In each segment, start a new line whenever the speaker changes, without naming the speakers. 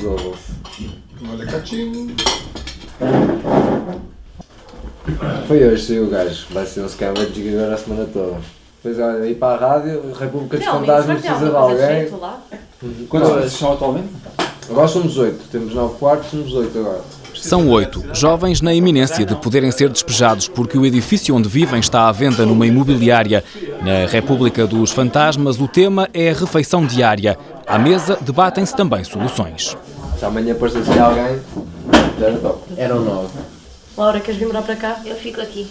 resolvam-se.
Olha, catinho.
Foi hoje, saiu o gajo. Vai ser um scavenging agora a semana toda. Depois olha, ir para a rádio, República dos Fantasmas precisa de alguém.
Quantos vocês são atualmente?
Agora somos oito, temos nove quartos, somos oito agora.
São oito, jovens na iminência de poderem ser despejados porque o edifício onde vivem está à venda numa imobiliária. Na República dos Fantasmas, o tema é a refeição diária. À mesa debatem-se também soluções.
Se amanhã aparecesse alguém, já era top. Eram nove.
Laura, queres vir morar para cá?
Eu fico aqui.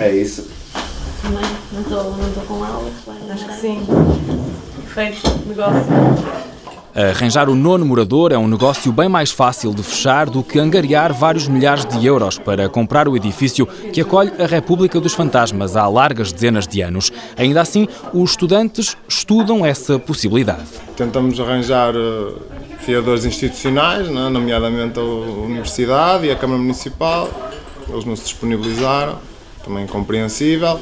É isso.
Também não estou não com ela.
Acho que sim. Perfeito, negócio.
Arranjar o nono morador é um negócio bem mais fácil de fechar do que angariar vários milhares de euros para comprar o edifício que acolhe a República dos Fantasmas há largas dezenas de anos. Ainda assim, os estudantes estudam essa possibilidade.
Tentamos arranjar uh, fiadores institucionais, né, nomeadamente a Universidade e a Câmara Municipal. Eles não se disponibilizaram, também compreensível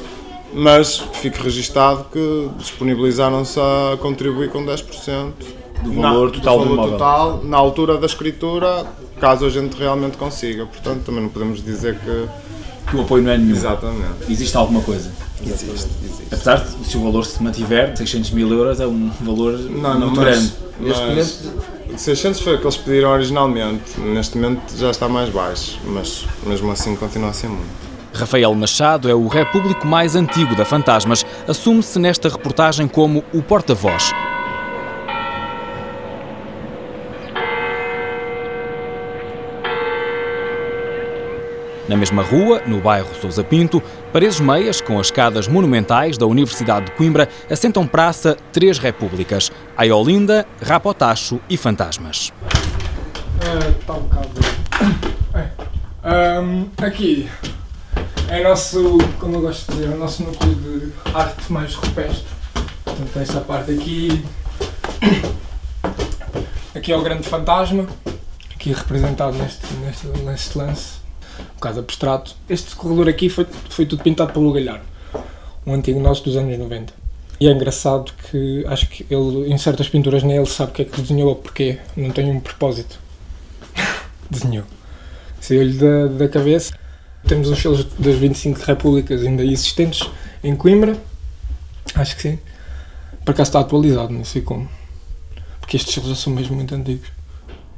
mas fique registado que disponibilizaram-se a contribuir com 10%
do valor
na,
total
do,
do
valor
imóvel.
total na altura da escritura, caso a gente realmente consiga. Portanto, também não podemos dizer que.
Que o apoio não é nenhum.
Exatamente.
Existe alguma coisa.
Existe, existe.
Apesar de, se o valor se mantiver, 600 mil euros é um valor
Não, não,
muito
mas,
grande.
mas 600 foi o que eles pediram originalmente. Neste momento já está mais baixo, mas mesmo assim continua a ser muito.
Rafael Machado é o repúblico mais antigo da Fantasmas. Assume-se nesta reportagem como o porta-voz. Na mesma rua, no bairro Sousa Pinto, paredes meias com as escadas monumentais da Universidade de Coimbra assentam praça Três Repúblicas, Aiolinda, Rapotacho e Fantasmas.
Está um bocado. É. Um, aqui é nosso, como eu gosto de dizer, é o nosso núcleo de arte mais rupestre. Portanto, esta parte aqui. Aqui é o grande fantasma, aqui representado neste, neste, neste lance, bocado abstrato. Este corredor aqui foi, foi tudo pintado pelo Galhar, um antigo nosso dos anos 90. E é engraçado que acho que ele, em certas pinturas nele, sabe o que é que desenhou ou porquê. Não tem um propósito. desenhou. Saiu-lhe da, da cabeça. Temos os selos das 25 repúblicas ainda existentes em Coimbra. Acho que sim. Por acaso está atualizado, não sei como. Porque estes selos já são mesmo muito antigos.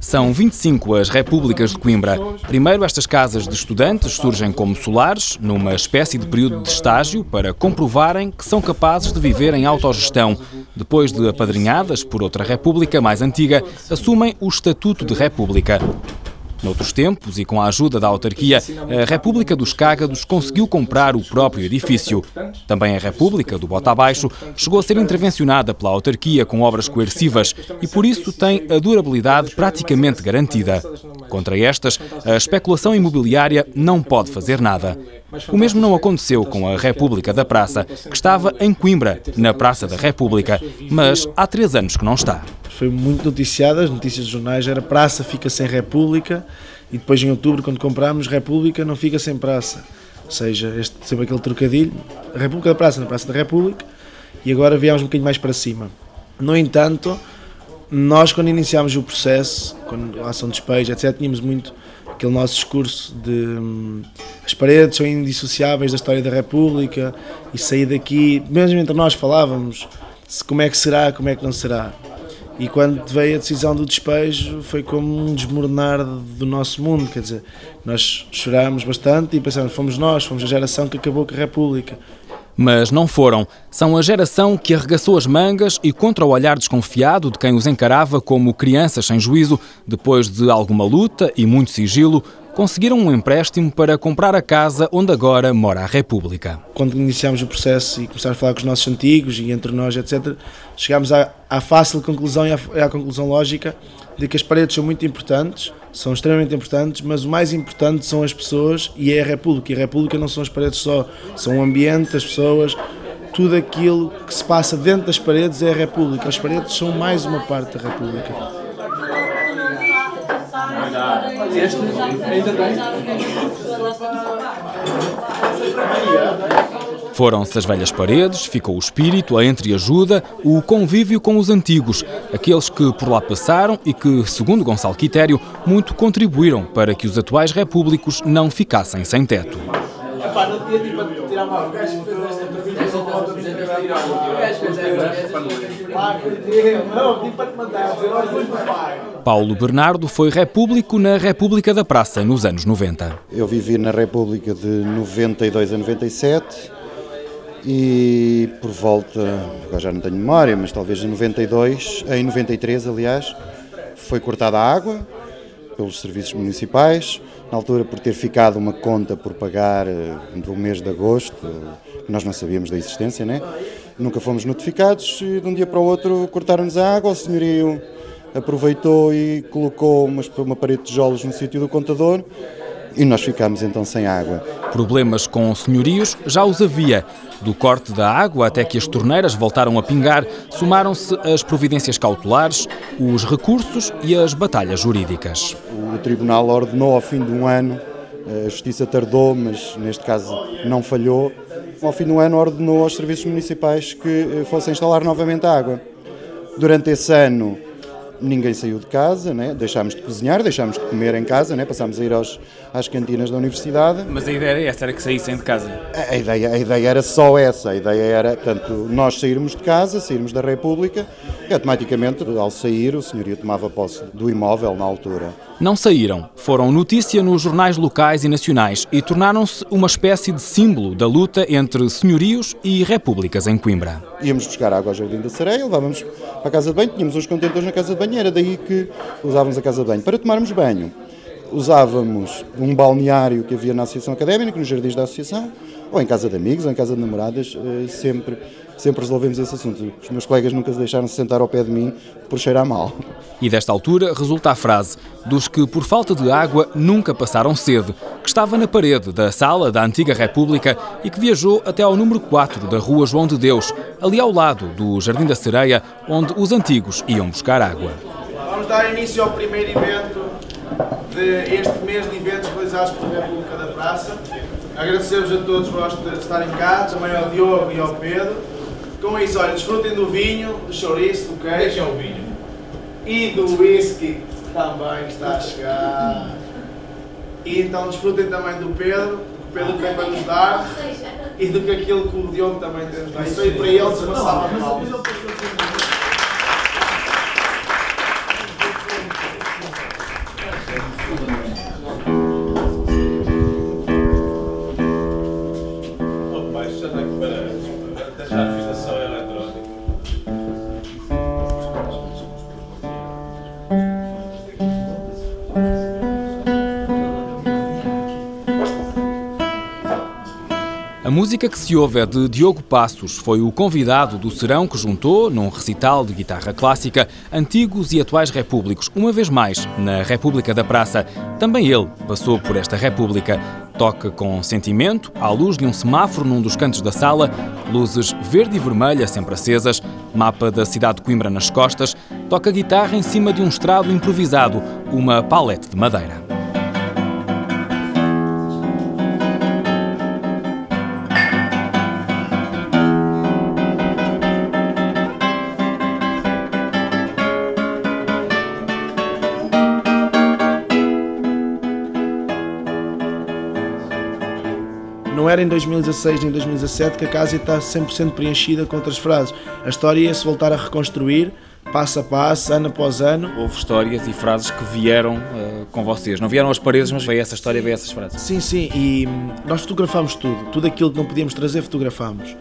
São 25 as repúblicas de Coimbra. Primeiro, estas casas de estudantes surgem como solares, numa espécie de período de estágio, para comprovarem que são capazes de viver em autogestão. Depois de apadrinhadas por outra república mais antiga, assumem o estatuto de república. Noutros tempos, e com a ajuda da autarquia, a República dos Cágados conseguiu comprar o próprio edifício. Também a República do Bota Abaixo chegou a ser intervencionada pela autarquia com obras coercivas e por isso tem a durabilidade praticamente garantida. Contra estas, a especulação imobiliária não pode fazer nada. O mesmo não aconteceu com a República da Praça, que estava em Coimbra, na Praça da República, mas há três anos que não está.
Foi muito noticiada, as notícias dos jornais era Praça fica sem República e depois em outubro, quando comprámos, República não fica sem Praça. Ou seja, este, sempre aquele trocadilho, a República da Praça na Praça da República e agora viemos um bocadinho mais para cima. No entanto, nós quando iniciámos o processo, quando a ação de despejo, etc., tínhamos muito aquele nosso discurso de hum, as paredes são indissociáveis da história da República e sair daqui, mesmo entre nós falávamos se, como é que será, como é que não será. E quando veio a decisão do despejo foi como um desmoronar do nosso mundo, quer dizer, nós chorámos bastante e pensámos, fomos nós, fomos a geração que acabou com a República.
Mas não foram. São a geração que arregaçou as mangas e, contra o olhar desconfiado de quem os encarava como crianças sem juízo, depois de alguma luta e muito sigilo, conseguiram um empréstimo para comprar a casa onde agora mora a República.
Quando iniciámos o processo e começámos a falar com os nossos antigos e entre nós, etc., chegámos à, à fácil conclusão e à, à conclusão lógica de que as paredes são muito importantes, são extremamente importantes, mas o mais importante são as pessoas e é a República. E a República não são as paredes só, são o ambiente, as pessoas, tudo aquilo que se passa dentro das paredes é a República. As paredes são mais uma parte da República.
Este ainda tem?
Foram-se as velhas paredes, ficou o espírito, a entreajuda, o convívio com os antigos, aqueles que por lá passaram e que, segundo Gonçalo Quitério, muito contribuíram para que os atuais repúblicos não ficassem sem teto. Paulo Bernardo foi repúblico na República da Praça nos anos 90.
Eu vivi na República de 92 a 97 e por volta, agora já não tenho memória, mas talvez em 92, em 93 aliás, foi cortada a água pelos serviços municipais, na altura por ter ficado uma conta por pagar eh, do mês de agosto, nós não sabíamos da existência, né? Nunca fomos notificados e de um dia para o outro cortaram-nos a água, o senhorio aproveitou e colocou uma, uma parede de tijolos no sítio do contador e nós ficámos então sem água.
Problemas com senhorios já os havia. Do corte da água até que as torneiras voltaram a pingar, somaram-se as providências cautelares, os recursos e as batalhas jurídicas.
O Tribunal ordenou ao fim de um ano, a Justiça tardou, mas neste caso não falhou, ao fim um ano ordenou aos serviços municipais que eh, fossem instalar novamente a água. Durante esse ano ninguém saiu de casa, né? deixámos de cozinhar, deixámos de comer em casa, né? passámos a ir aos, às cantinas da universidade.
Mas a ideia era essa, era que saíssem de casa?
A, a, ideia, a ideia era só essa, a ideia era, portanto, nós sairmos de casa, sairmos da República e automaticamente, ao sair, o senhorio tomava posse do imóvel na altura.
Não saíram, foram notícia nos jornais locais e nacionais e tornaram-se uma espécie de símbolo da luta entre senhorios e repúblicas em Coimbra.
Íamos buscar água ao Jardim da Sereia, levávamos para a casa de banho, tínhamos uns contentores na casa de banho, era daí que usávamos a casa de banho. Para tomarmos banho, usávamos um balneário que havia na Associação Académica, nos jardins da Associação, ou em casa de amigos, ou em casa de namoradas, eh, sempre sempre resolvemos esse assunto. Os meus colegas nunca se deixaram -se sentar ao pé de mim por cheirar mal.
E desta altura resulta a frase dos que, por falta de água, nunca passaram sede, que estava na parede da sala da antiga República e que viajou até ao número 4 da Rua João de Deus, ali ao lado do Jardim da Sereia, onde os antigos iam buscar água.
Vamos dar início ao primeiro evento de este mês de eventos realizados pela República da Praça. Agradecemos a todos por estarem cá, também ao Diogo e ao Pedro. Com isso, olha, desfrutem do vinho, do chouriço, do queijo. Deixem
o vinho.
E do whisky também que está a chegar. E então desfrutem também do Pedro, do que Pedro tem para nos dar. E do que aquilo que o Diogo também tem nos dar. E para eles, uma salva de palmas.
Música que se ouve é de Diogo Passos. Foi o convidado do serão que juntou, num recital de guitarra clássica, antigos e atuais repúblicos, uma vez mais, na República da Praça. Também ele passou por esta República. Toca com sentimento, à luz de um semáforo num dos cantos da sala, luzes verde e vermelha sempre acesas, mapa da cidade de Coimbra nas costas, toca guitarra em cima de um estrado improvisado, uma palete de madeira.
Em 2016 nem em 2017 que a casa está 100% preenchida com outras frases. A história ia-se voltar a reconstruir, passo a passo, ano após ano.
Houve histórias e frases que vieram uh, com vocês. Não vieram às paredes, mas veio essa história, veio essas frases.
Sim, sim, e hum, nós fotografámos tudo. Tudo aquilo que não podíamos trazer, fotografámos.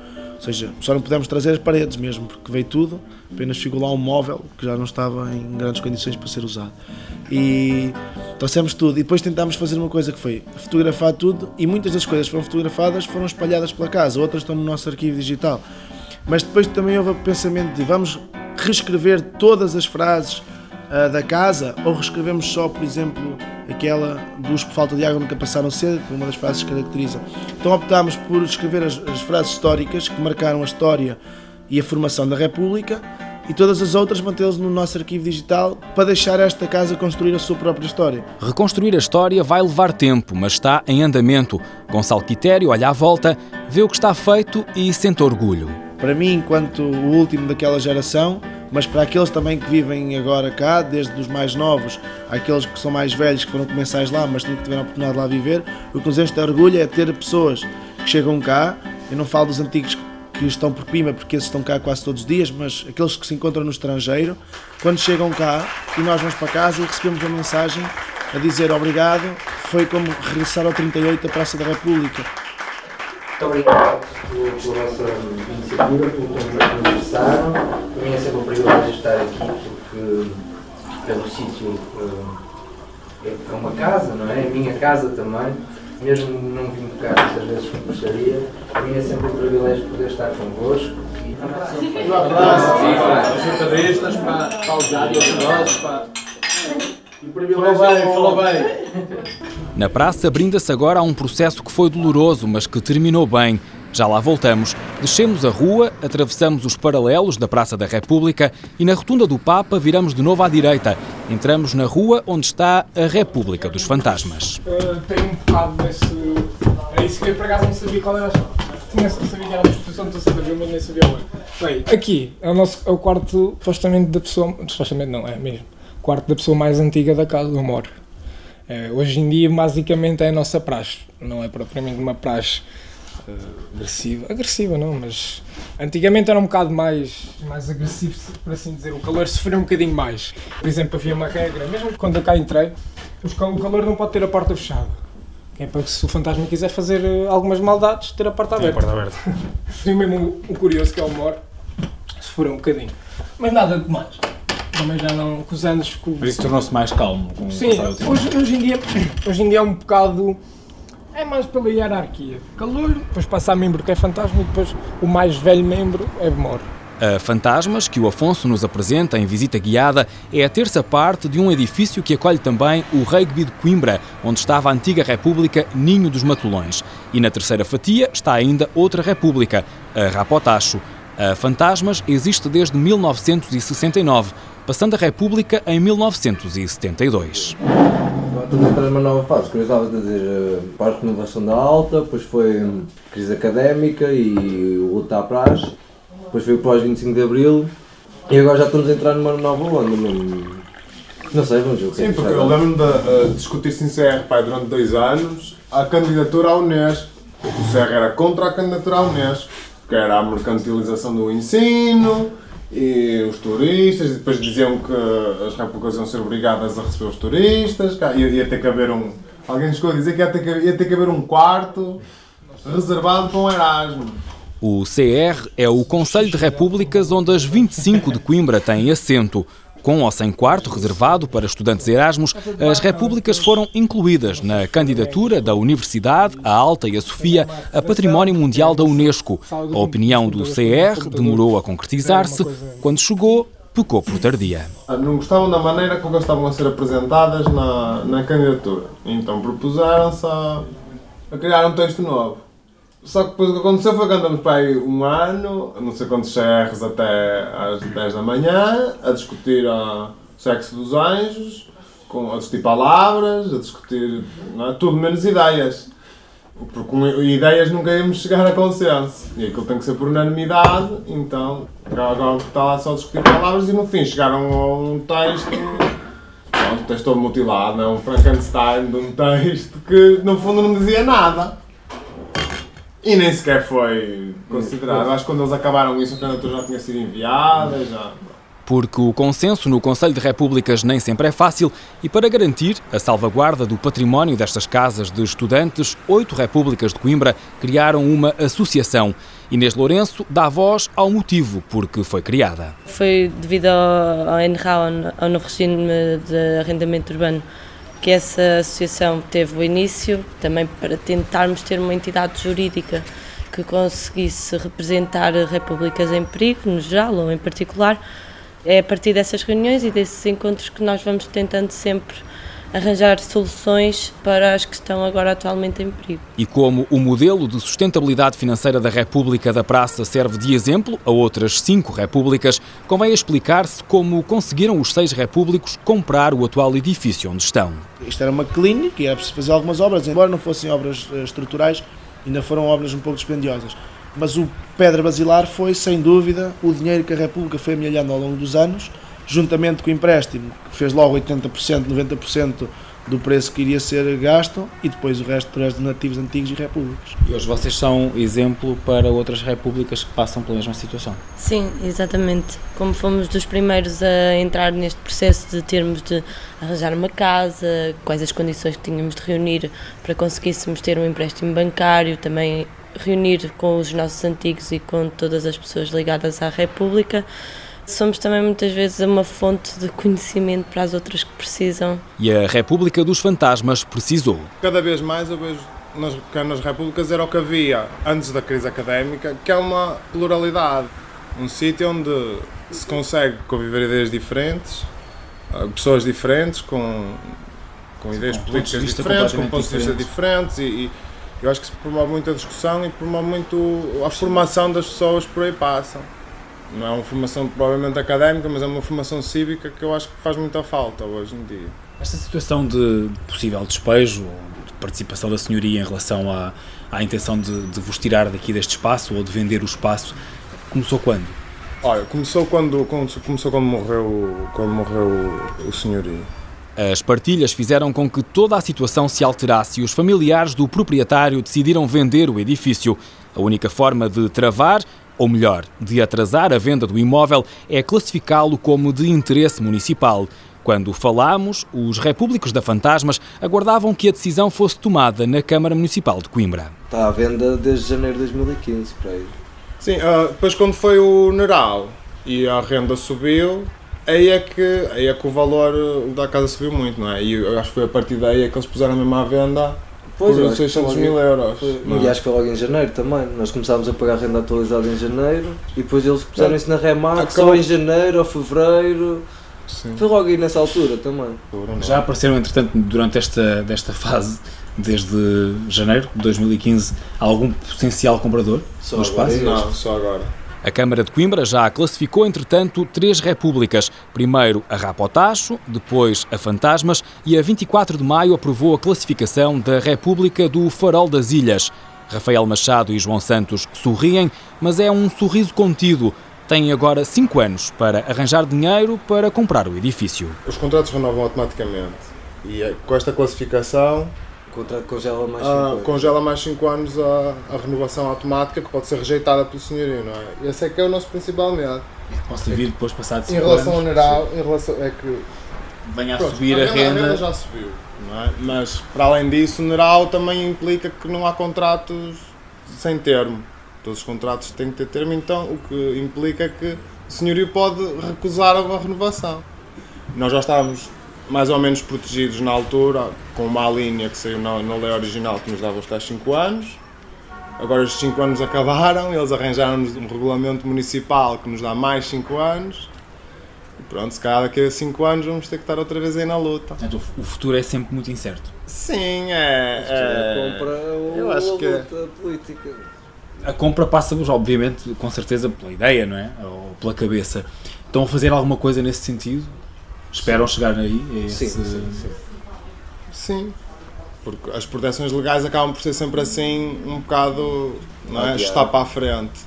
Ou seja, só não pudemos trazer as paredes mesmo, porque veio tudo, apenas ficou lá um móvel que já não estava em grandes condições para ser usado. E trouxemos tudo e depois tentámos fazer uma coisa que foi fotografar tudo e muitas das coisas que foram fotografadas foram espalhadas pela casa, outras estão no nosso arquivo digital. Mas depois também houve o pensamento de vamos reescrever todas as frases uh, da casa ou reescrevemos só, por exemplo, aquela dos por falta de água nunca passaram cedo, que é uma das frases que caracteriza. Então optámos por escrever as, as frases históricas que marcaram a história e a formação da República e todas as outras mantê-las no nosso arquivo digital para deixar esta casa construir a sua própria história.
Reconstruir a história vai levar tempo, mas está em andamento. Gonçalo Quitério olha à volta, vê o que está feito e sente orgulho.
Para mim, enquanto o último daquela geração, mas para aqueles também que vivem agora cá, desde os mais novos àqueles que são mais velhos, que foram comensais lá, mas que tiveram a oportunidade de lá viver, o que nos enche de orgulho é ter pessoas que chegam cá, eu não falo dos antigos que estão por Coimbra, porque esses estão cá quase todos os dias, mas aqueles que se encontram no estrangeiro, quando chegam cá e nós vamos para casa e recebemos uma mensagem a dizer obrigado, foi como regressar ao 38 da Praça da República.
Muito obrigado pela, vossa iniciativa, pelo que nos conversaram. Para mim é sempre um privilégio estar aqui, porque pelo sítio eh, é uma casa, não é? É a minha casa também. Mesmo não vim tocar muitas vezes como gostaria, para mim é sempre um privilégio poder estar convosco. Um
abraço, os jornalistas, para, para os áreas, para. Falou bem, falou bem.
Na praça brinda-se agora a um processo que foi doloroso, mas que terminou bem. Já lá voltamos. Descemos a rua, atravessamos os paralelos da Praça da República e na Rotunda do Papa viramos de novo à direita. Entramos na rua onde está a República dos Fantasmas.
Uh, tenho um bocado desse. É isso que eu por acaso não sabia qual era Tinha sabia que era uma exposição de Santa mas nem sabia onde. Bem, aqui é o, nosso, é o quarto supostamente da pessoa. Supostamente não, é mesmo quarto da pessoa mais antiga da casa eu moro. É, hoje em dia, basicamente, é a nossa praxe. Não é propriamente uma praxe agressiva. Agressiva, não, mas antigamente era um bocado mais, mais agressivo, por assim dizer. O calor sofreu um bocadinho mais. Por exemplo, havia uma regra, mesmo quando eu cá entrei, o calor não pode ter a porta fechada. É para que se o fantasma quiser fazer eh, algumas maldades, ter a porta aberta.
Tem a porta aberta.
e mesmo o, curioso que é o moro, sofreu um bocadinho. Mas nada de mais também já não. com os anos. Com...
Por isso tornou-se mais calmo. Com
Sim, hoje, hoje, em dia, hoje em dia é um bocado. É mais pela hierarquia. Calor, depois passa a membro que é fantasma e depois o mais velho membro é mor.
A Fantasmas, que o Afonso nos apresenta em visita guiada, é a terça parte de um edifício que acolhe também o Rugby de Coimbra, onde estava a antiga República Ninho dos Matulões. E na terceira fatia está ainda outra República, a Rapotacho. A Fantasmas existe desde 1969 passando a República em 1972.
Estamos a entrar numa nova fase, como eu estava a dizer, eh, para a renovação da alta, depois foi hum, crise académica e o luta à praxe, depois foi o pós-25 de Abril e agora já estamos a entrar numa nova onda mesmo. Não sei, vamos ver o que
Sim, é porque eu lembro-me de uh, discutir-se em CR durante dois anos a candidatura à Unesco. O CR era contra a candidatura à Unesco, que era a mercantilização do ensino, e os turistas, e depois diziam que as repúblicas iam ser obrigadas a receber os turistas, ia, ia ter que haver um. Alguém chegou a dizer que ia ter que, ia ter que haver um quarto reservado para um Erasmo.
O CR é o Conselho de Repúblicas onde as 25 de Coimbra têm assento. Com ou sem quarto reservado para estudantes Erasmus, as repúblicas foram incluídas na candidatura da Universidade, a Alta e a Sofia a Património Mundial da Unesco. A opinião do CR demorou a concretizar-se. Quando chegou, pecou por tardia.
Não gostavam da maneira como estavam a ser apresentadas na, na candidatura. Então propuseram-se a, a criar um texto novo. Só que depois o que aconteceu foi que andamos para aí um ano, não sei quantos CRs até às 10 da manhã, a discutir o sexo dos anjos, com, a discutir palavras, a discutir é? tudo menos ideias. Porque com ideias nunca íamos chegar a consenso. E aquilo tem que ser por unanimidade, então agora está lá só a discutir palavras e no fim chegaram a um texto. Pronto, um texto todo mutilado, é um Frankenstein de um texto que no fundo não dizia nada. E nem sequer foi considerado. Acho que quando eles acabaram isso, a candidatura já tinha sido enviada, já.
Porque o consenso no Conselho de Repúblicas nem sempre é fácil e para garantir a salvaguarda do património destas casas de estudantes, oito repúblicas de Coimbra criaram uma associação. Inês Lourenço dá voz ao motivo por que foi criada.
Foi devido ao, ao ao novo regime de arrendamento urbano, que essa associação teve o início, também para tentarmos ter uma entidade jurídica que conseguisse representar repúblicas em perigo, no geral ou em particular. É a partir dessas reuniões e desses encontros que nós vamos tentando sempre arranjar soluções para as que estão agora atualmente em perigo.
E como o modelo de sustentabilidade financeira da República da Praça serve de exemplo a outras cinco repúblicas, convém explicar-se como conseguiram os seis repúblicos comprar o atual edifício onde estão.
Isto era uma clínica e era preciso fazer algumas obras, embora não fossem obras eh, estruturais, ainda foram obras um pouco dispendiosas. Mas o Pedra Basilar foi, sem dúvida, o dinheiro que a República foi amelhando ao longo dos anos juntamente com o empréstimo, que fez logo 80%, 90% do preço que iria ser gasto e depois o resto através de nativos antigos e repúblicas.
E hoje vocês são exemplo para outras repúblicas que passam pela mesma situação?
Sim, exatamente. Como fomos dos primeiros a entrar neste processo de termos de arranjar uma casa, quais as condições que tínhamos de reunir para conseguíssemos ter um empréstimo bancário, também reunir com os nossos antigos e com todas as pessoas ligadas à República, somos também muitas vezes uma fonte de conhecimento para as outras que precisam.
E a República dos Fantasmas precisou.
Cada vez mais eu vejo nas pequenas repúblicas era o que havia antes da crise académica, que é uma pluralidade. Um sítio onde se consegue conviver ideias diferentes, ah, pessoas diferentes, com, com ideias
com
políticas diferentes, com pontos de vista diferentes e, e eu acho que se promove muito a discussão e promove muito a formação das pessoas que por aí passam. Não é uma formação provavelmente académica, mas é uma formação cívica que eu acho que faz muita falta hoje em dia.
Esta situação de possível despejo de participação da senhoria em relação à, à intenção de, de vos tirar daqui deste espaço ou de vender o espaço começou quando?
Olha, começou quando, começou quando morreu, quando morreu o senhorio.
As partilhas fizeram com que toda a situação se alterasse e os familiares do proprietário decidiram vender o edifício. A única forma de travar ou melhor, de atrasar a venda do imóvel, é classificá-lo como de interesse municipal. Quando falamos, os repúblicos da Fantasmas aguardavam que a decisão fosse tomada na Câmara Municipal de Coimbra.
Está à venda desde janeiro de 2015, para aí.
Sim, uh, depois quando foi o Neral e a renda subiu, aí é que, aí é que o valor da casa subiu muito, não é? E eu acho que foi a partir daí é que eles puseram mesmo à venda Pois, por 600 mil euros.
Foi, e acho que foi logo em janeiro também. Nós começámos a pagar renda atualizada em janeiro e depois eles puseram isso na Remax só em janeiro ou fevereiro. Sim. Foi logo aí nessa altura também.
Já apareceram, entretanto, durante esta desta fase, desde janeiro de 2015, algum potencial comprador
só
no espaço?
Não, só agora.
A Câmara de Coimbra já classificou, entretanto, três repúblicas. Primeiro a Rapotacho, depois a Fantasmas e a 24 de maio aprovou a classificação da República do Farol das Ilhas. Rafael Machado e João Santos sorriem, mas é um sorriso contido. Têm agora cinco anos para arranjar dinheiro para comprar o edifício.
Os contratos renovam automaticamente e é, com esta classificação
o contrato congela mais 5 ah, anos.
Congela mais 5 anos a, a, renovação automática que pode ser rejeitada pelo senhorio, não é? Esse é que é o nosso principal medo.
Posso vir depois passado 5
anos. Em relação ao geral, em relação, é que.
Venha a pronto, subir a, a renda. A renda
já subiu, não é? Mas para além disso, o geral também implica que não há contratos sem termo. Todos os contratos têm que ter termo, então o que implica que o senhorio pode recusar a renovação. Nós já estávamos mais ou menos protegidos na altura, com uma linha que saiu na, na lei original que nos dava os tais 5 anos. Agora os 5 anos acabaram, eles arranjaram-nos um regulamento municipal que nos dá mais 5 anos. E pronto, se calhar daqui a 5 anos vamos ter que estar outra vez aí na luta.
Portanto, o futuro é sempre muito incerto.
Sim, é. é
a compra ou eu acho que luta é. política.
A compra passa-vos, obviamente, com certeza, pela ideia, não é? Ou pela cabeça. Estão a fazer alguma coisa nesse sentido? Esperam chegar aí?
Esse... Sim, sim, sim.
Sim. Porque as proteções legais acabam por ser sempre assim um bocado não é? está para a frente.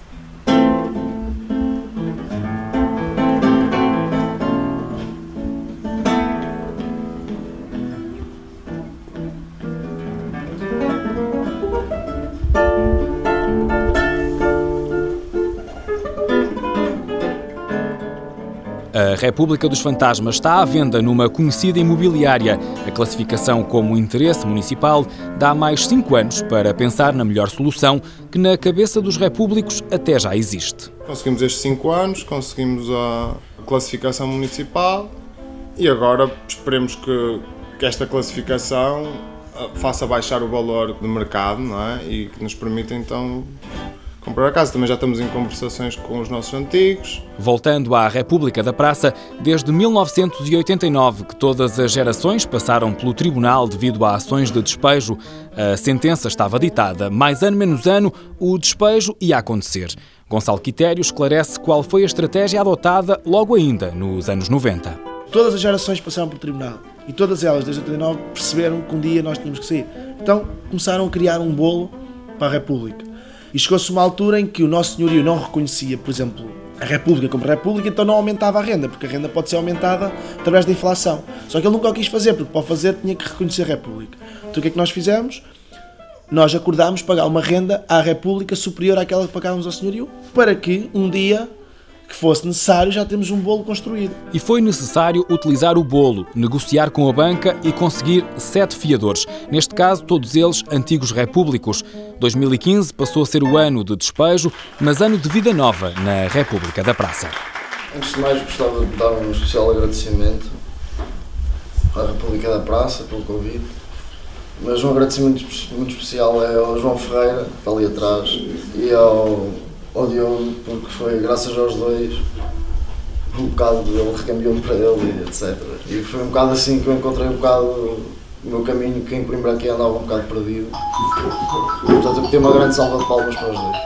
República dos Fantasmas está à venda numa conhecida imobiliária. A classificação como interesse municipal dá mais cinco anos para pensar na melhor solução que na cabeça dos repúblicos até já existe.
Conseguimos estes cinco anos, conseguimos a classificação municipal e agora esperemos que, que esta classificação ah, faça baixar o valor do mercado não é? e que nos permita então comprar a casa. Também já estamos em conversações com os nossos antigos.
Voltando à República da Praça, desde 1989 que todas as gerações passaram pelo tribunal devido a ações de despejo. A sentença estava ditada. Mais ano menos ano, o despejo ia acontecer. Gonçalo Quitério esclarece qual foi a estratégia adotada logo ainda nos anos 90.
Todas as gerações passaram pelo tribunal e todas elas, desde 89, perceberam que um dia nós tínhamos que sair. Então começaram a criar um bolo para a República. E chegou-se uma altura em que o nosso senhorio não reconhecia, por exemplo, a República como República, então não aumentava a renda, porque a renda pode ser aumentada através da inflação. Só que ele nunca o quis fazer, porque para fazer tinha que reconhecer a República. Então o que é que nós fizemos? Nós acordámos pagar uma renda à República superior àquela que pagávamos ao senhorio, para que um dia que fosse necessário, já temos um bolo construído.
E foi necessário utilizar o bolo, negociar com a banca e conseguir sete fiadores. Neste caso, todos eles antigos repúblicos. 2015 passou a ser o ano de despejo, mas ano de vida nova na República da Praça.
Antes de mais, gostava de dar um especial agradecimento à República da Praça pelo convite. Mas um agradecimento muito especial é ao João Ferreira, ali atrás, e ao ao Diogo, porque foi graças aos dois um bocado ele recambiou-me para ele, etc. E foi um bocado assim que eu encontrei um bocado o meu caminho, que em Coimbra aqui andava um bocado perdido. Portanto, eu tenho uma grande salva de palmas para os dois.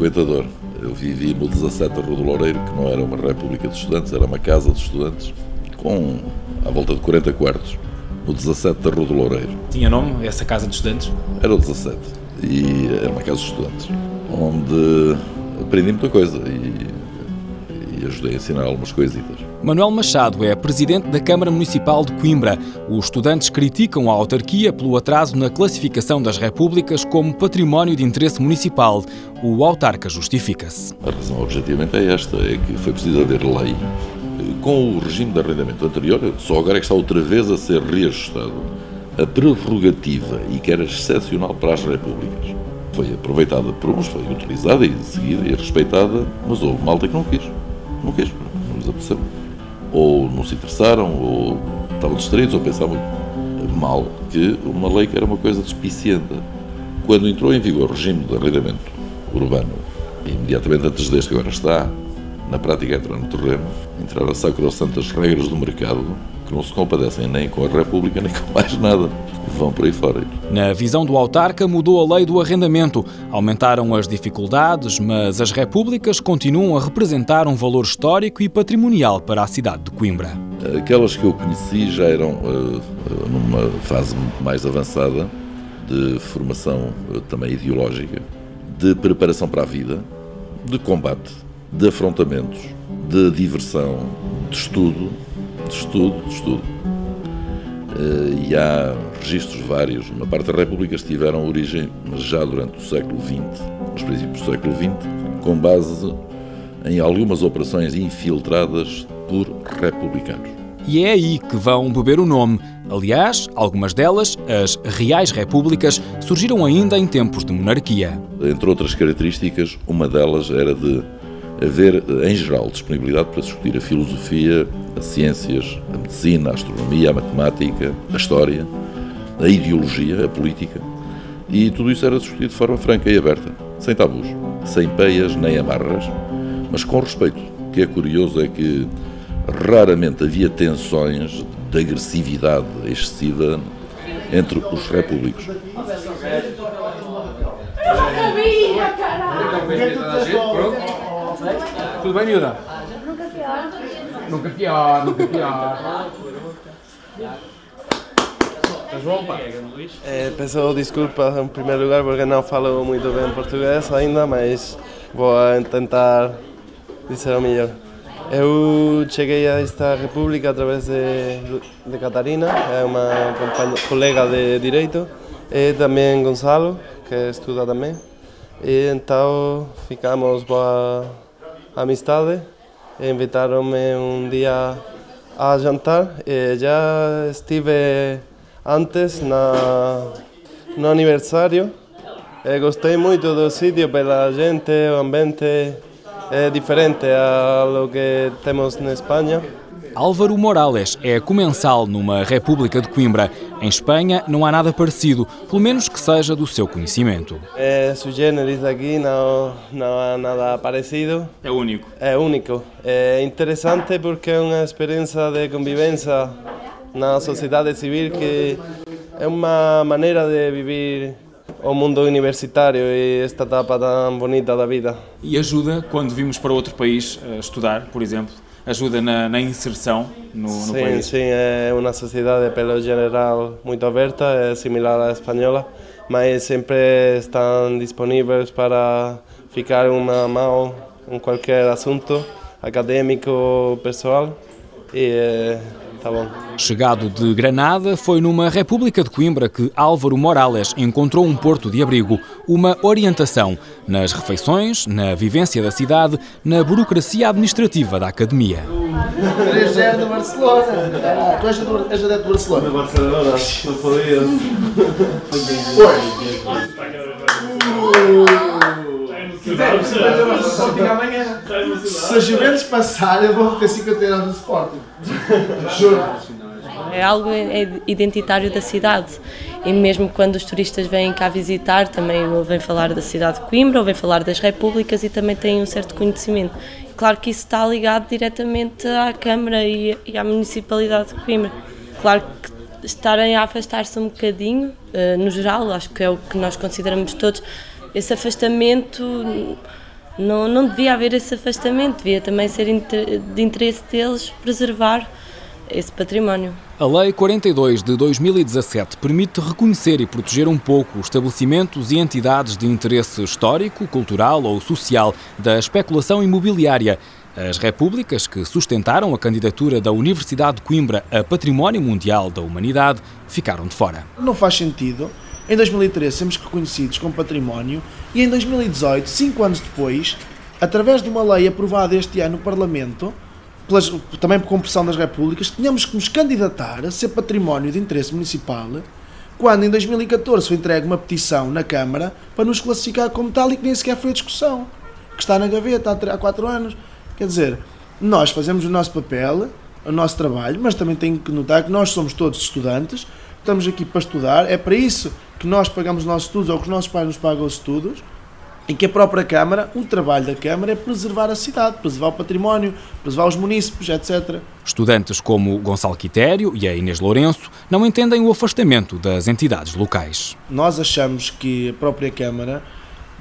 Frequentador. Eu vivi no 17 da Rua do Loureiro, que não era uma república de estudantes, era uma casa de estudantes, com à volta de 40 quartos, no 17 da Rua do Loureiro.
Tinha nome, essa casa de estudantes?
Era o 17, e era uma casa de estudantes, onde aprendi muita coisa e, e ajudei a ensinar algumas coisitas.
Manuel Machado é presidente da Câmara Municipal de Coimbra. Os estudantes criticam a autarquia pelo atraso na classificação das repúblicas como património de interesse municipal. O autarca justifica-se.
A razão objetivamente é esta, é que foi preciso haver lei. Com o regime de arrendamento anterior, só agora é que está outra vez a ser reajustado a prerrogativa e que era excepcional para as repúblicas. Foi aproveitada por uns, foi utilizada e seguida e respeitada, mas houve malta que não quis. Não quis, não nos apeteceu ou não se interessaram, ou estavam distraídos, ou pensavam mal que uma lei que era uma coisa despiciente. Quando entrou em vigor o regime de arrendamento urbano, imediatamente antes deste que agora está, na prática entra no terreno, entraram sacrossantas regras do mercado que não se compadecem nem com a República nem com mais nada. Vão por aí fora.
Na visão do autarca, mudou a lei do arrendamento. Aumentaram as dificuldades, mas as repúblicas continuam a representar um valor histórico e patrimonial para a cidade de Coimbra.
Aquelas que eu conheci já eram uh, numa fase mais avançada de formação uh, também ideológica, de preparação para a vida, de combate, de afrontamentos, de diversão, de estudo, de estudo, de estudo. Uh, e há registros vários. Uma parte das repúblicas tiveram origem, mas já durante o século XX, nos princípios do século XX, com base em algumas operações infiltradas por republicanos.
E é aí que vão beber o nome. Aliás, algumas delas, as Reais Repúblicas, surgiram ainda em tempos de monarquia.
Entre outras características, uma delas era de haver, em geral, disponibilidade para discutir a filosofia, as ciências, a medicina, a astronomia, a matemática, a história, a ideologia, a política. E tudo isso era discutido de forma franca e aberta, sem tabus, sem peias nem amarras, mas com respeito. O que é curioso é que raramente havia tensões de agressividade excessiva entre os repúblicos.
Eu não sabia, caralho!
Tudo bem, miúda? Nunca pior. Nunca pior, nunca pior.
É, peço desculpas em primeiro lugar porque não falo muito bem português ainda, mas vou tentar dizer o melhor. Eu cheguei a esta república através de, de Catarina, é uma colega de Direito, e também Gonçalo, que estuda também. E então ficamos boa amistade invitaram-me um dia a jantar e já estive antes na, no aniversário. E gostei muito do sítio pela gente, o ambiente é diferente a lo que temos na Espanha.
Álvaro Morales é comensal numa República de Coimbra. Em Espanha não há nada parecido, pelo menos que seja do seu conhecimento.
É generis aqui, não, não há nada parecido.
É único.
É único. É interessante porque é uma experiência de convivência na sociedade civil que é uma maneira de viver o mundo universitário e esta etapa tão bonita da vida.
E ajuda quando vimos para outro país estudar, por exemplo? Ajuda na, na inserção no, no
sim,
país?
Sim, é uma sociedade, pelo geral, muito aberta, é similar à espanhola, mas sempre estão disponíveis para ficar uma mão em qualquer assunto acadêmico, pessoal, e Tá bom.
Chegado de Granada, foi numa República de Coimbra que Álvaro Morales encontrou um porto de abrigo, uma orientação nas refeições, na vivência da cidade, na burocracia administrativa da academia.
3-0 do Barcelona. Ah, tu és adepto és do Barcelona?
Do Barcelona, não
Se a Juventus passar, eu vou ter 50 euros no Sporting. Juro.
É algo identitário da cidade e mesmo quando os turistas vêm cá visitar também vêm falar da cidade de Coimbra ou vêm falar das repúblicas e também têm um certo conhecimento. Claro que isso está ligado diretamente à Câmara e, e à Municipalidade de Coimbra. Claro que estarem a afastar-se um bocadinho, no geral, acho que é o que nós consideramos todos, esse afastamento não, não devia haver esse afastamento, devia também ser de interesse deles preservar esse património.
A Lei 42 de 2017 permite reconhecer e proteger um pouco os estabelecimentos e entidades de interesse histórico, cultural ou social da especulação imobiliária. As repúblicas que sustentaram a candidatura da Universidade de Coimbra a Património Mundial da Humanidade ficaram de fora.
Não faz sentido em 2013 sermos reconhecidos como património e em 2018, cinco anos depois, através de uma lei aprovada este ano no Parlamento, pelas, também por compressão das repúblicas, tínhamos que nos candidatar a ser património de interesse municipal, quando em 2014 foi entregue uma petição na Câmara para nos classificar como tal e que nem sequer foi a discussão, que está na gaveta há quatro anos. Quer dizer, nós fazemos o nosso papel, o nosso trabalho, mas também tenho que notar que nós somos todos estudantes, estamos aqui para estudar, é para isso que nós pagamos os nossos estudos ou que os nossos pais nos pagam os estudos, em que a própria Câmara, o trabalho da Câmara é preservar a cidade, preservar o património, preservar os munícipes, etc.
Estudantes como Gonçalo Quitério e a Inês Lourenço não entendem o afastamento das entidades locais.
Nós achamos que a própria Câmara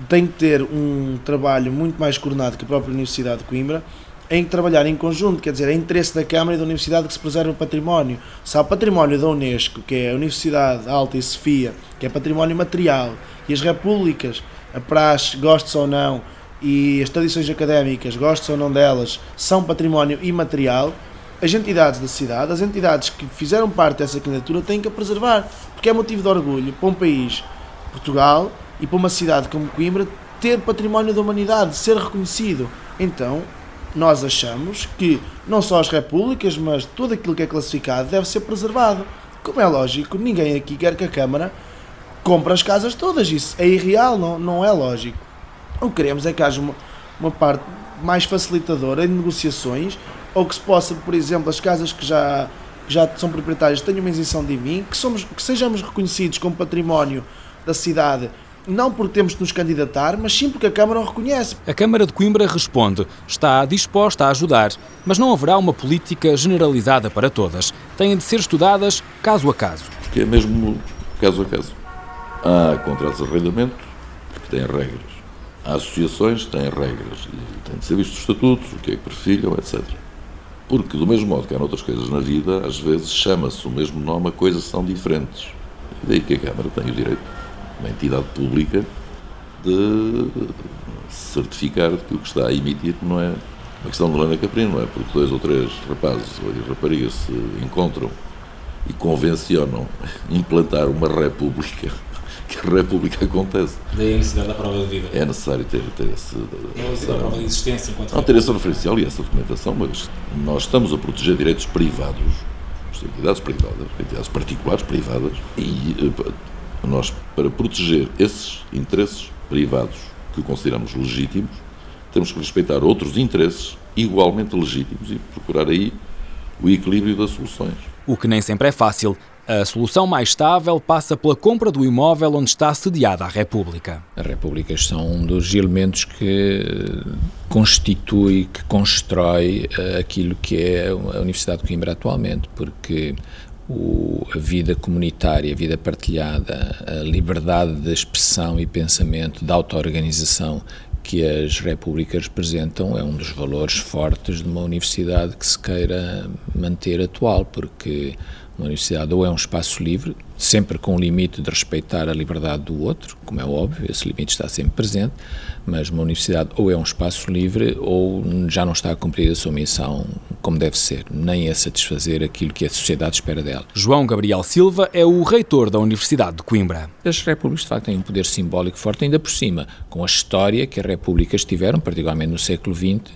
tem que ter um trabalho muito mais coordenado que a própria Universidade de Coimbra, em trabalhar em conjunto, quer dizer, é interesse da Câmara e da Universidade que se preserve o património. Se há património da Unesco, que é a Universidade Alta e Sofia, que é património material, e as repúblicas, a praxe, gostes ou não, e as tradições académicas, gostes ou não delas, são património imaterial, as entidades da cidade, as entidades que fizeram parte dessa candidatura têm que a preservar, porque é motivo de orgulho para um país, Portugal, e para uma cidade como Coimbra, ter património da humanidade, ser reconhecido. Então, nós achamos que não só as repúblicas, mas tudo aquilo que é classificado deve ser preservado. Como é lógico, ninguém aqui quer que a Câmara compre as casas todas. Isso é irreal, não, não é lógico. O que queremos é que haja uma, uma parte mais facilitadora em negociações ou que se possa, por exemplo, as casas que já, que já são proprietárias tenham uma isenção de mim, que, somos, que sejamos reconhecidos como património da cidade não porque temos de nos candidatar, mas sim porque a Câmara o reconhece.
A Câmara de Coimbra responde, está disposta a ajudar, mas não haverá uma política generalizada para todas. Têm de ser estudadas caso a caso.
Porque é mesmo caso a caso. Há contratos de arrendamento que têm regras. Há associações que têm regras e têm de ser vistos os estatutos, o que é que perfilham, etc. Porque, do mesmo modo que há outras coisas na vida, às vezes chama-se o mesmo nome a coisas que são diferentes. E daí que a Câmara tem o direito uma entidade pública de certificar que o que está a emitir não é uma questão de Lana Caprino, não é porque dois ou três rapazes ou raparigas se encontram e convencionam implantar uma república que a República acontece.
Daí a necessidade da prova de vida.
É necessário ter, ter esse.
Não essa, prova de existência enquanto.
Não ter essa referencial e essa documentação, mas nós estamos a proteger direitos privados, entidades privadas, entidades particulares privadas, e eh, nós, para proteger esses interesses privados que consideramos legítimos, temos que respeitar outros interesses igualmente legítimos e procurar aí o equilíbrio das soluções.
O que nem sempre é fácil. A solução mais estável passa pela compra do imóvel onde está sediada a República.
As repúblicas são um dos elementos que constitui, que constrói eh, aquilo que é a Universidade de Coimbra atualmente, porque o, a vida comunitária, a vida partilhada, a liberdade de expressão e pensamento, de auto-organização que as repúblicas representam é um dos valores fortes de uma universidade que se queira manter atual, porque uma universidade ou é um espaço livre, sempre com o limite de respeitar a liberdade do outro, como é óbvio, esse limite está sempre presente, mas uma universidade ou é um espaço livre ou já não está a cumprir a sua missão como deve ser, nem a satisfazer aquilo que a sociedade espera dela.
João Gabriel Silva é o reitor da Universidade de Coimbra.
As repúblicas, de facto, têm um poder simbólico forte, ainda por cima, com a história que as repúblicas tiveram, particularmente no século XX,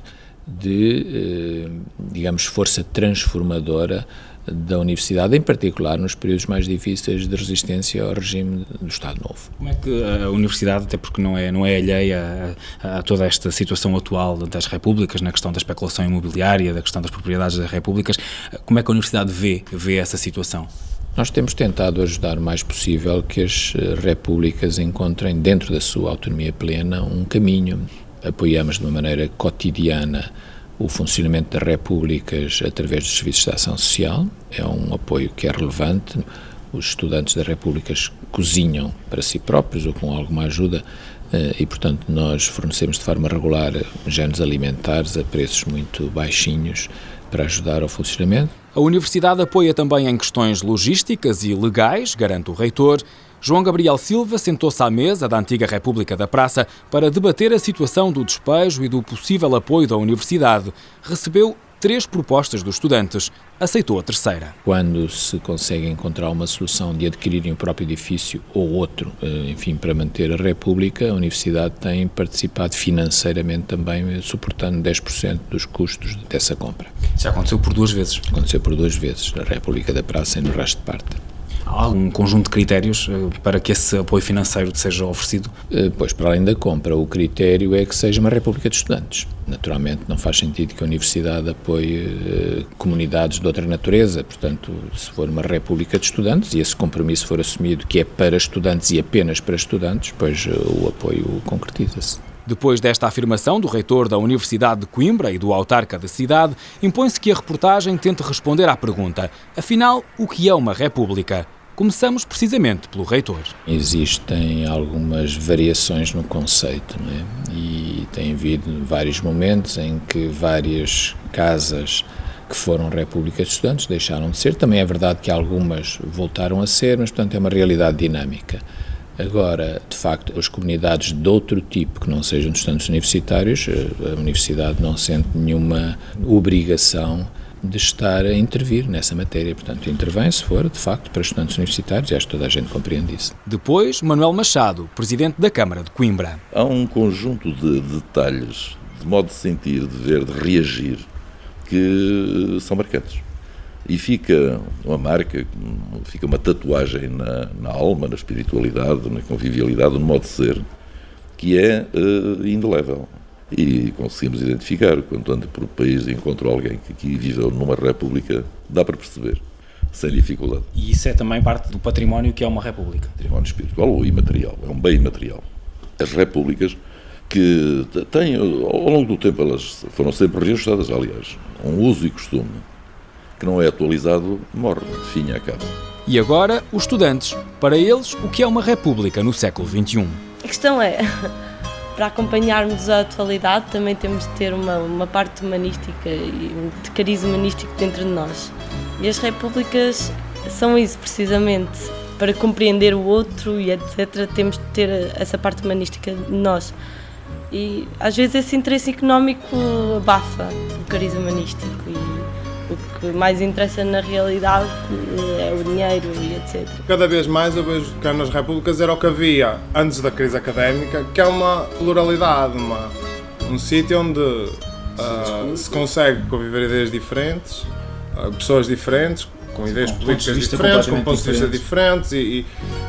de, eh, digamos, força transformadora da universidade, em particular nos períodos mais difíceis de resistência ao regime do Estado Novo.
Como é que a universidade, até porque não é, não é alheia a, a, toda esta situação atual das repúblicas, na questão da especulação imobiliária, da questão das propriedades das repúblicas, como é que a universidade vê, vê essa situação?
Nós temos tentado ajudar o mais possível que as eh, repúblicas encontrem, dentro da sua autonomia plena, um caminho. Apoiamos de uma maneira cotidiana o funcionamento das repúblicas através dos serviços de ação social. É um apoio que é relevante. Os estudantes das repúblicas cozinham para si próprios ou com alguma ajuda eh, e, portanto, nós fornecemos de forma regular géneros alimentares a preços muito baixinhos para ajudar ao funcionamento.
A Universidade apoia também em questões logísticas e legais, garante o reitor, João Gabriel Silva sentou-se à mesa da antiga República da Praça para debater a situação do despejo e do possível apoio da universidade. Recebeu três propostas dos estudantes. Aceitou a terceira.
Quando se consegue encontrar uma solução de adquirirem o próprio edifício ou outro, eh, enfim, para manter a República, a Universidade tem participado financeiramente também, eh, suportando 10% dos custos dessa compra.
Já aconteceu por duas vezes?
Aconteceu por duas vezes, na República da Praça e no resto de parte
há algum conjunto de critérios eh, para que esse apoio financeiro seja oferecido?
Eh, pois, para além da compra, o critério é que seja uma república de estudantes. Naturalmente, não faz sentido que a universidade apoie eh, comunidades de outra natureza. Portanto, se for uma república de estudantes e esse compromisso for assumido que é para estudantes e apenas para estudantes, pois o apoio concretiza-se.
Depois desta afirmação do reitor da Universidade de Coimbra e do autarca da cidade, impõe-se que a reportagem tente responder à pergunta: afinal, o que é uma república? Começamos precisamente pelo reitor.
Existem algumas variações no conceito, é? E tem havido vários momentos em que várias casas que foram repúblicas de estudantes deixaram de ser. Também é verdade que algumas voltaram a ser, mas, portanto, é uma realidade dinâmica. Agora, de facto, as comunidades de outro tipo, que não sejam estudantes universitários, eh, a universidade não sente nenhuma obrigação de estar a intervir nessa matéria. Portanto, intervém se for, de facto, para estudantes universitários, e acho que toda a gente compreende isso.
Depois, Manuel Machado, presidente da Câmara de Coimbra.
Há um conjunto de detalhes, de modo de sentir, de ver, de reagir, que são marcantes e fica uma marca, fica uma tatuagem na, na alma, na espiritualidade, na convivialidade, no modo de ser, que é uh, indelével. E conseguimos identificar, quando ando por o país e encontro alguém que aqui viveu numa república, dá para perceber, sem dificuldade.
E isso é também parte do património que é uma república?
Património espiritual ou imaterial, é um bem imaterial. As repúblicas que têm, ao longo do tempo, elas foram sempre reajustadas, aliás, um uso e costume que não é atualizado morre, fim acaba.
E agora, os estudantes. Para eles, o que é uma república no século XXI?
A questão é, para acompanharmos a atualidade, também temos de ter uma, uma parte humanística e de cariz humanístico dentro de nós. E as repúblicas são isso, precisamente. Para compreender o outro e etc., temos de ter essa parte humanística de nós. E às vezes esse interesse económico abafa o cariz humanístico e que que mais interessa na realidade é o dinheiro e etc.
Cada vez mais eu vejo que nas repúblicas era o que havia antes da crise académica, que é uma pluralidade, uma, um sítio onde uh, se consegue conviver ideias diferentes, uh, pessoas diferentes, com ideias com políticas diferentes, com pontos de vista diferentes e, e,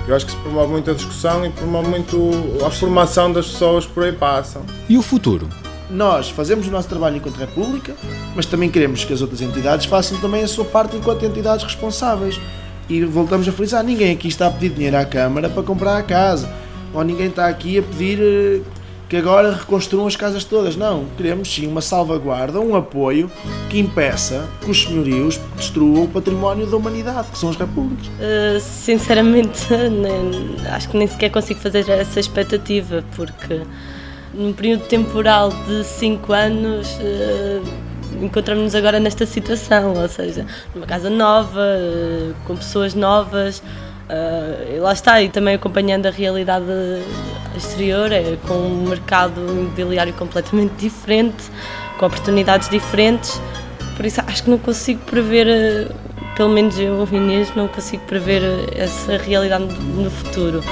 eu acho que se promove muito a discussão e promove muito a formação das pessoas por aí passam.
E o futuro?
Nós fazemos o nosso trabalho enquanto República, mas também queremos que as outras entidades façam também a sua parte enquanto entidades responsáveis. E voltamos a frisar, ninguém aqui está a pedir dinheiro à Câmara para comprar a casa, ou ninguém está aqui a pedir eh, que agora reconstruam as casas todas. Não, queremos sim uma salvaguarda, um apoio que impeça que os senhorios destruam o património da humanidade, que são as repúblicas.
Uh, sinceramente, nem, acho que nem sequer consigo fazer essa expectativa, porque num período temporal de 5 anos. Uh, encontramos-nos agora nesta situação, ou seja, numa casa nova, uh, com pessoas novas, Uh, lá está, e também acompanhando a realidade exterior, é, com um mercado imobiliário completamente diferente, com oportunidades diferentes, por isso acho que não consigo prever, pelo menos eu, Inês, não consigo prever essa realidade no futuro.